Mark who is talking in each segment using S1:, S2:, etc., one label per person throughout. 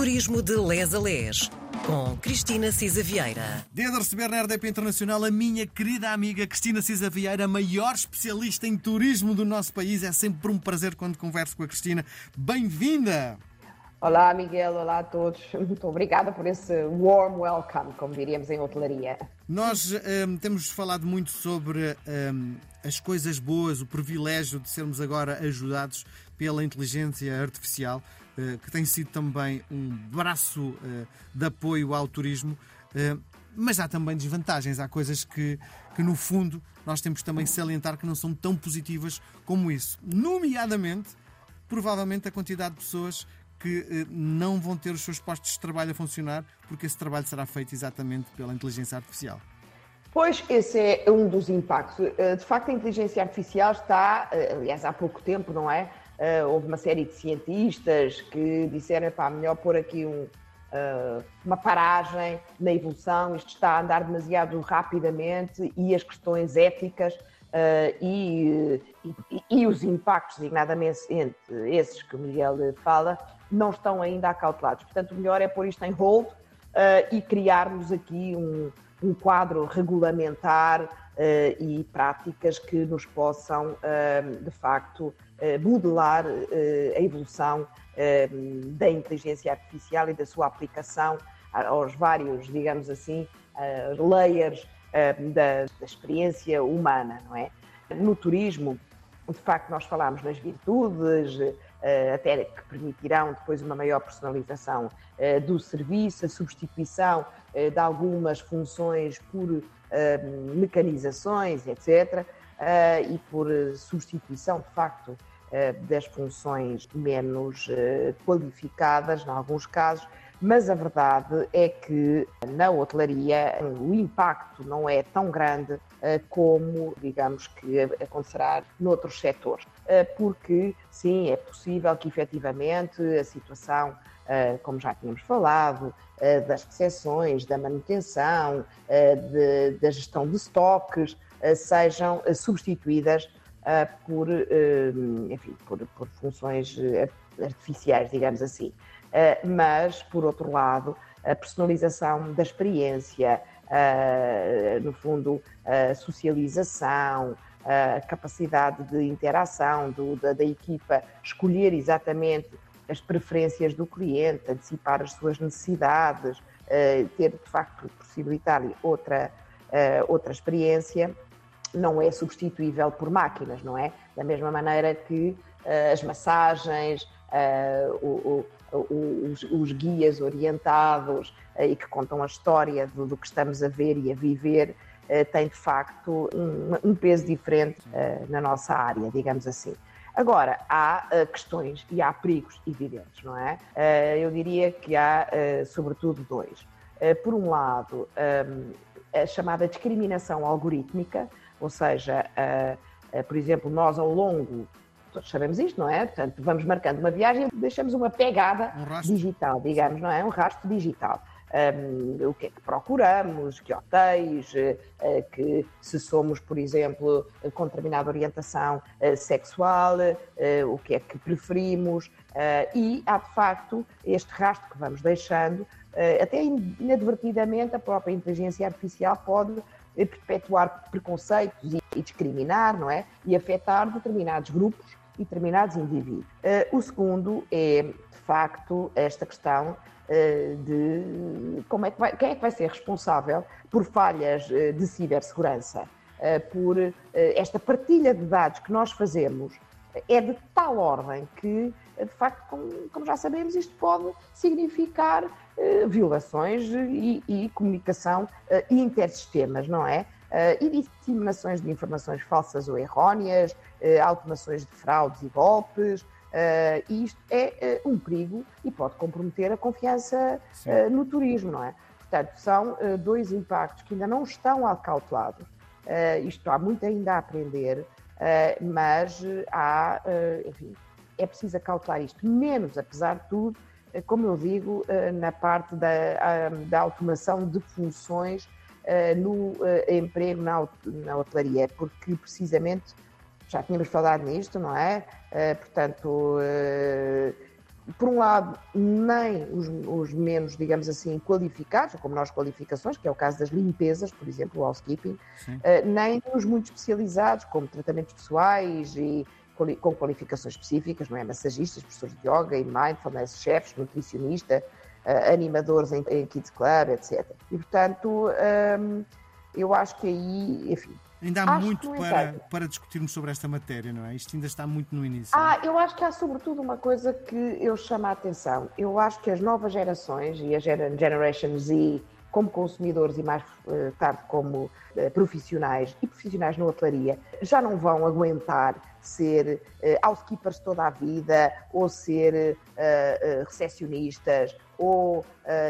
S1: Turismo de Les a Les, com Cristina Cisa Vieira.
S2: Dia de receber na RDP Internacional a minha querida amiga Cristina Cisa Vieira, maior especialista em turismo do nosso país. É sempre um prazer quando converso com a Cristina. Bem-vinda!
S3: Olá, Miguel. Olá a todos. Muito obrigada por esse warm welcome, como diríamos em hotelaria.
S2: Nós um, temos falado muito sobre um, as coisas boas, o privilégio de sermos agora ajudados pela inteligência artificial. Eh, que tem sido também um braço eh, de apoio ao turismo, eh, mas há também desvantagens, há coisas que, que no fundo nós temos também salientar que não são tão positivas como isso. Nomeadamente, provavelmente a quantidade de pessoas que não vão ter os seus postos de trabalho a funcionar, porque esse trabalho será feito exatamente pela inteligência artificial.
S3: Pois, esse é um dos impactos. De facto, a inteligência artificial está, aliás, há pouco tempo, não é? Uh, houve uma série de cientistas que disseram, pá, melhor pôr aqui um, uh, uma paragem na evolução, isto está a andar demasiado rapidamente e as questões éticas uh, e, e, e, os impactos, designadamente esses que o Miguel fala, não estão ainda acautelados. Portanto, o melhor é pôr isto em hold e criarmos aqui um, um quadro regulamentar e práticas que nos possam, de facto, modelar eh, a evolução eh, da inteligência artificial e da sua aplicação aos vários, digamos assim, layers da, da experiência humana, não é? No turismo, de facto, nós falámos nas virtudes, até que permitirão depois uma maior personalização do serviço, a substituição de algumas funções por mecanizações, etc., e por substituição, de facto, eh, das funções menos eh, qualificadas, em alguns casos, mas a verdade é que na hotelaria o impacto não é tão grande eh, como, digamos, que acontecerá noutros setores. Porque, sim, é possível que efetivamente a situação, como já tínhamos falado, das recepções, da manutenção, da gestão de estoques, sejam substituídas por, uh, enfim, por, por, funções eh, artificiais, digamos assim. Mas, por outro lado, a personalização da experiência, no fundo, a socialização, a capacidade de interação do, da, da equipa, escolher exatamente as preferências do cliente, antecipar as suas necessidades, ter de facto possibilitar-lhe outra, outra experiência, não é substituível por máquinas, não é? Da mesma maneira que uh, as massagens, uh, o, o, os, os, guias orientados uh, e que contam a história do, do, que estamos a ver e a viver têm de facto um, um peso diferente na nossa área, digamos assim. Agora, há questões e há perigos evidentes, não é? Eu diria que há, sobretudo, dois. por um lado, um, a chamada discriminação algorítmica, ou seja, por exemplo, nós ao longo, todos sabemos isto, não é? Portanto, vamos marcando uma viagem e deixamos uma pegada um digital, digamos, não é? Um rastro digital. Um, o que é que procuramos, que hotéis, uh, que se somos, por exemplo, com determinada orientação uh, sexual, uh, o que é que preferimos, e há de facto este rastro que vamos deixando, até inadvertidamente a própria inteligência artificial pode perpetuar preconceitos e, e discriminar, não é? E afetar determinados grupos e determinados indivíduos. Uh, o segundo é, de facto, esta questão uh, de como é que vai, quem é que vai ser responsável por falhas uh, de cibersegurança, por esta partilha de dados que nós fazemos é de tal ordem que, de facto, como, como já sabemos, isto pode significar violações e, e comunicação eh, intersistemas, não é? Uh, e disseminações de informações falsas ou erróneas, uh, automações de fraudes e golpes. Uh, e isto é um perigo e pode comprometer a confiança no turismo, não é? Portanto, são dois impactos que ainda não estão acautelados. isto há muito ainda a aprender, mas há, enfim, é preciso acautelar isto menos, apesar de tudo, como eu digo, na parte da, da automação de funções uh, no emprego na, na hotelaria, porque precisamente já tínhamos falado nisto, não é? Portanto, por um lado, nem os, os, menos, digamos assim, qualificados, como nós qualificações, que é o caso das limpezas, por exemplo, o housekeeping, uh, nem os muito especializados, como tratamentos pessoais e com qualificações específicas, não é? Massagistas, professores de yoga e mindfulness, chefes, nutricionista, uh, animadores em, em, Kids Club, etc. E, portanto, um, eu acho que aí, enfim,
S2: Ainda há acho muito para, para discutirmos sobre esta matéria, não é? Isto ainda está muito no início.
S3: Ah, eu acho que há sobretudo uma coisa que eu chamo a atenção. Eu acho que as novas gerações e a Generation Z, como consumidores e mais uh, tarde como uh, profissionais e profissionais na hotelaria, já não vão aguentar ser uh, housekeepers toda a vida ou ser recepcionistas ou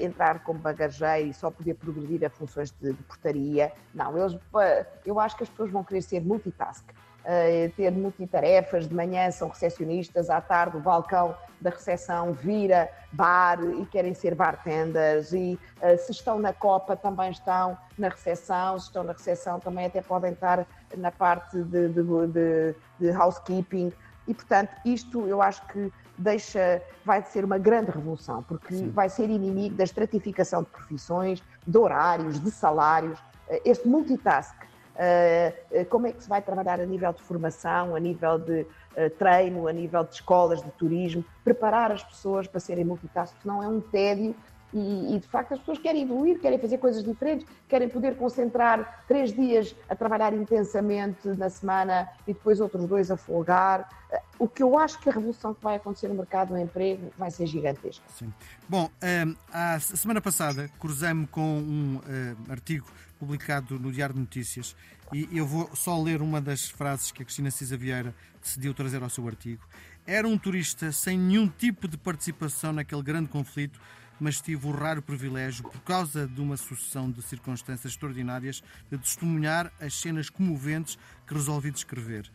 S3: entrar como bagageiro e só poder progredir a funções de portaria. Não, eles, eu acho que as pessoas vão querer ser multitask, uh, ter multitarefas, de manhã são recepcionistas, à tarde o balcão da recepção vira bar e querem ser bartenders e uh, se estão na copa também estão na recepção, se estão na recepção também até podem estar na parte de, de, de, de housekeeping e portanto isto eu acho que deixa, vai ser uma grande revolução, porque Sim. vai ser inimigo da estratificação de profissões, de horários, de salários, eh, este multitask. Eh, eh, como é que se vai trabalhar a nível de formação, a nível de treino, a nível de escolas, de turismo, preparar as pessoas para serem multitask, não é um tédio e, e, de facto as pessoas querem evoluir, querem fazer coisas diferentes, querem poder concentrar três dias a trabalhar intensamente na semana e depois outros dois a folgar. O que eu acho que a revolução que vai acontecer no mercado do emprego vai ser gigantesca.
S2: Sim. Bom, ehm, a semana passada cruzei-me com um uh, artigo publicado no Diário de Notícias e eu vou só ler uma das frases que a Cristina Cisa Vieira decidiu trazer ao seu artigo. Era um turista sem nenhum tipo de participação naquele grande conflito mas tive o raro privilégio, por causa de uma sucessão de circunstâncias extraordinárias, de testemunhar as cenas comoventes que resolvi descrever.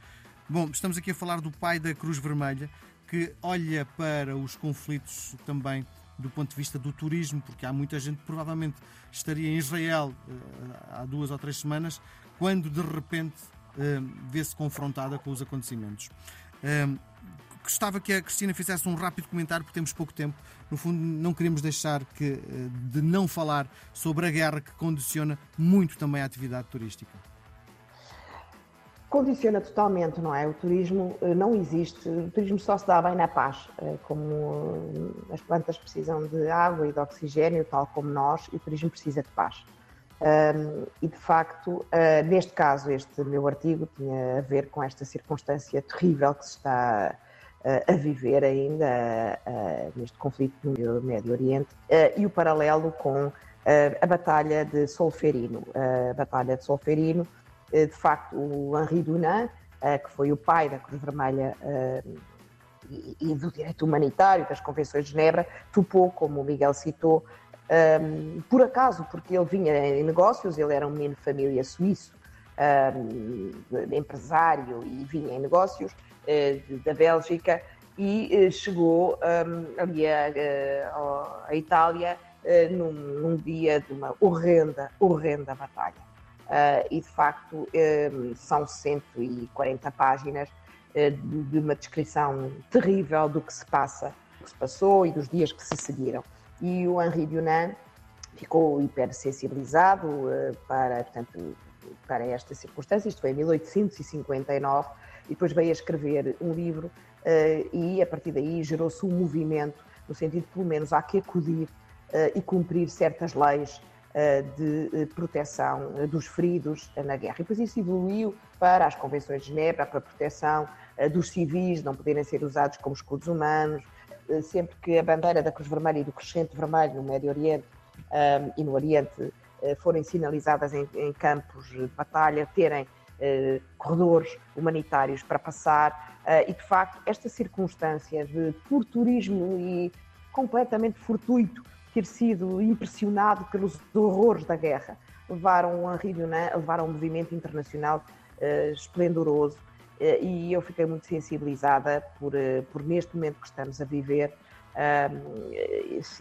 S2: Bom, estamos aqui a falar do pai da Cruz Vermelha, que olha para os conflitos também do ponto de vista do turismo, porque há muita gente que provavelmente estaria em Israel uh, há duas ou três semanas, quando de repente uh, vê-se confrontada com os acontecimentos. Gostava que a Cristina fizesse um rápido comentário, porque temos pouco tempo. No fundo, não queremos deixar que, eh, de não falar sobre a guerra que condiciona muito também a atividade turística.
S3: Condiciona totalmente, não é? O turismo eh, não existe, o turismo só se dá bem na paz, eh, como as plantas precisam de água e de oxigênio, tal como nós, e o turismo precisa de paz. E de facto, neste caso, este meu artigo tinha a ver com esta circunstância terrível que se está a viver ainda neste conflito no Médio Oriente e o paralelo com a Batalha de Solferino. A Batalha de Solferino, de facto, o Henri Dunant, que foi o pai da Cruz Vermelha e do direito humanitário, das Convenções de Genebra, topou, como o Miguel citou, por acaso, porque ele vinha em negócios, ele era um menino de família suíço, um, empresário e vinha em negócios, eh, da Bélgica e eh, chegou um, ali a, a Itália uh, num, num, dia de uma horrenda, horrenda batalha. Uh, e de facto um, são 140 páginas uh, de, uma descrição terrível do que se passa, do que se passou e dos dias que se seguiram. E o Henri Dunant ficou hipersensibilizado para, portanto, para esta circunstância, isto foi em 1859, e depois veio a escrever um livro uh, e a partir daí gerou-se um movimento no sentido de pelo menos há que acudir uh, e cumprir certas leis uh, de proteção dos feridos na guerra. E depois isso evoluiu para as convenções de Genebra, para a proteção dos civis, não poderem ser usados como escudos humanos, sempre que a bandeira da Cruz Vermelha e do Crescente Vermelho no Médio Oriente um, e no Oriente forem sinalizadas em, em campos de batalha, terem eh, corredores humanitários para passar eh, e, de facto, esta circunstância de, por turismo e completamente fortuito, ter sido impressionado pelos horrores da guerra, levaram a Ridionan, levaram um movimento internacional uh, esplendoroso uh, e eu fiquei muito sensibilizada por, uh, por neste momento que estamos a viver,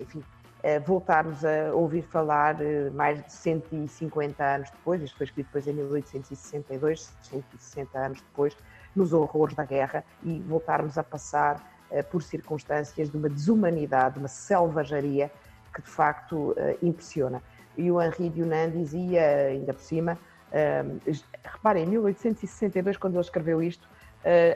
S3: enfim, eh, voltarmos a ouvir falar eh, mais de 150 anos depois, isto foi escrito depois em 1862, 160 anos depois, nos horrores da guerra e voltarmos a passar por circunstâncias de uma desumanidade, uma selvageria que de facto impressiona. E o Henri Dunant dizia, ainda por cima, reparem, em 1862, quando ele escreveu isto,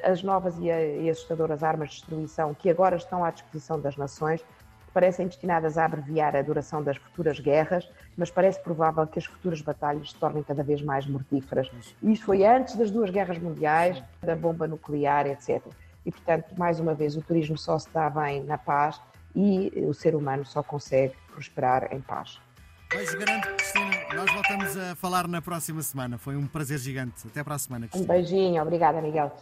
S3: as novas e assustadoras armas de destruição que agora estão à disposição das nações parecem destinadas a abreviar a duração das futuras guerras, mas parece provável que as futuras batalhas se tornem cada vez mais mortíferas. E isto foi antes das duas guerras mundiais, da bomba nuclear, etc. E, portanto, mais uma vez, o turismo só se dá bem na paz e o ser humano só consegue prosperar em paz.
S2: Beijo grande, Cristina. Nós voltamos a falar na próxima semana. Foi um prazer gigante. Até para a semana, Cristina.
S3: Um beijinho. Obrigada, Miguel.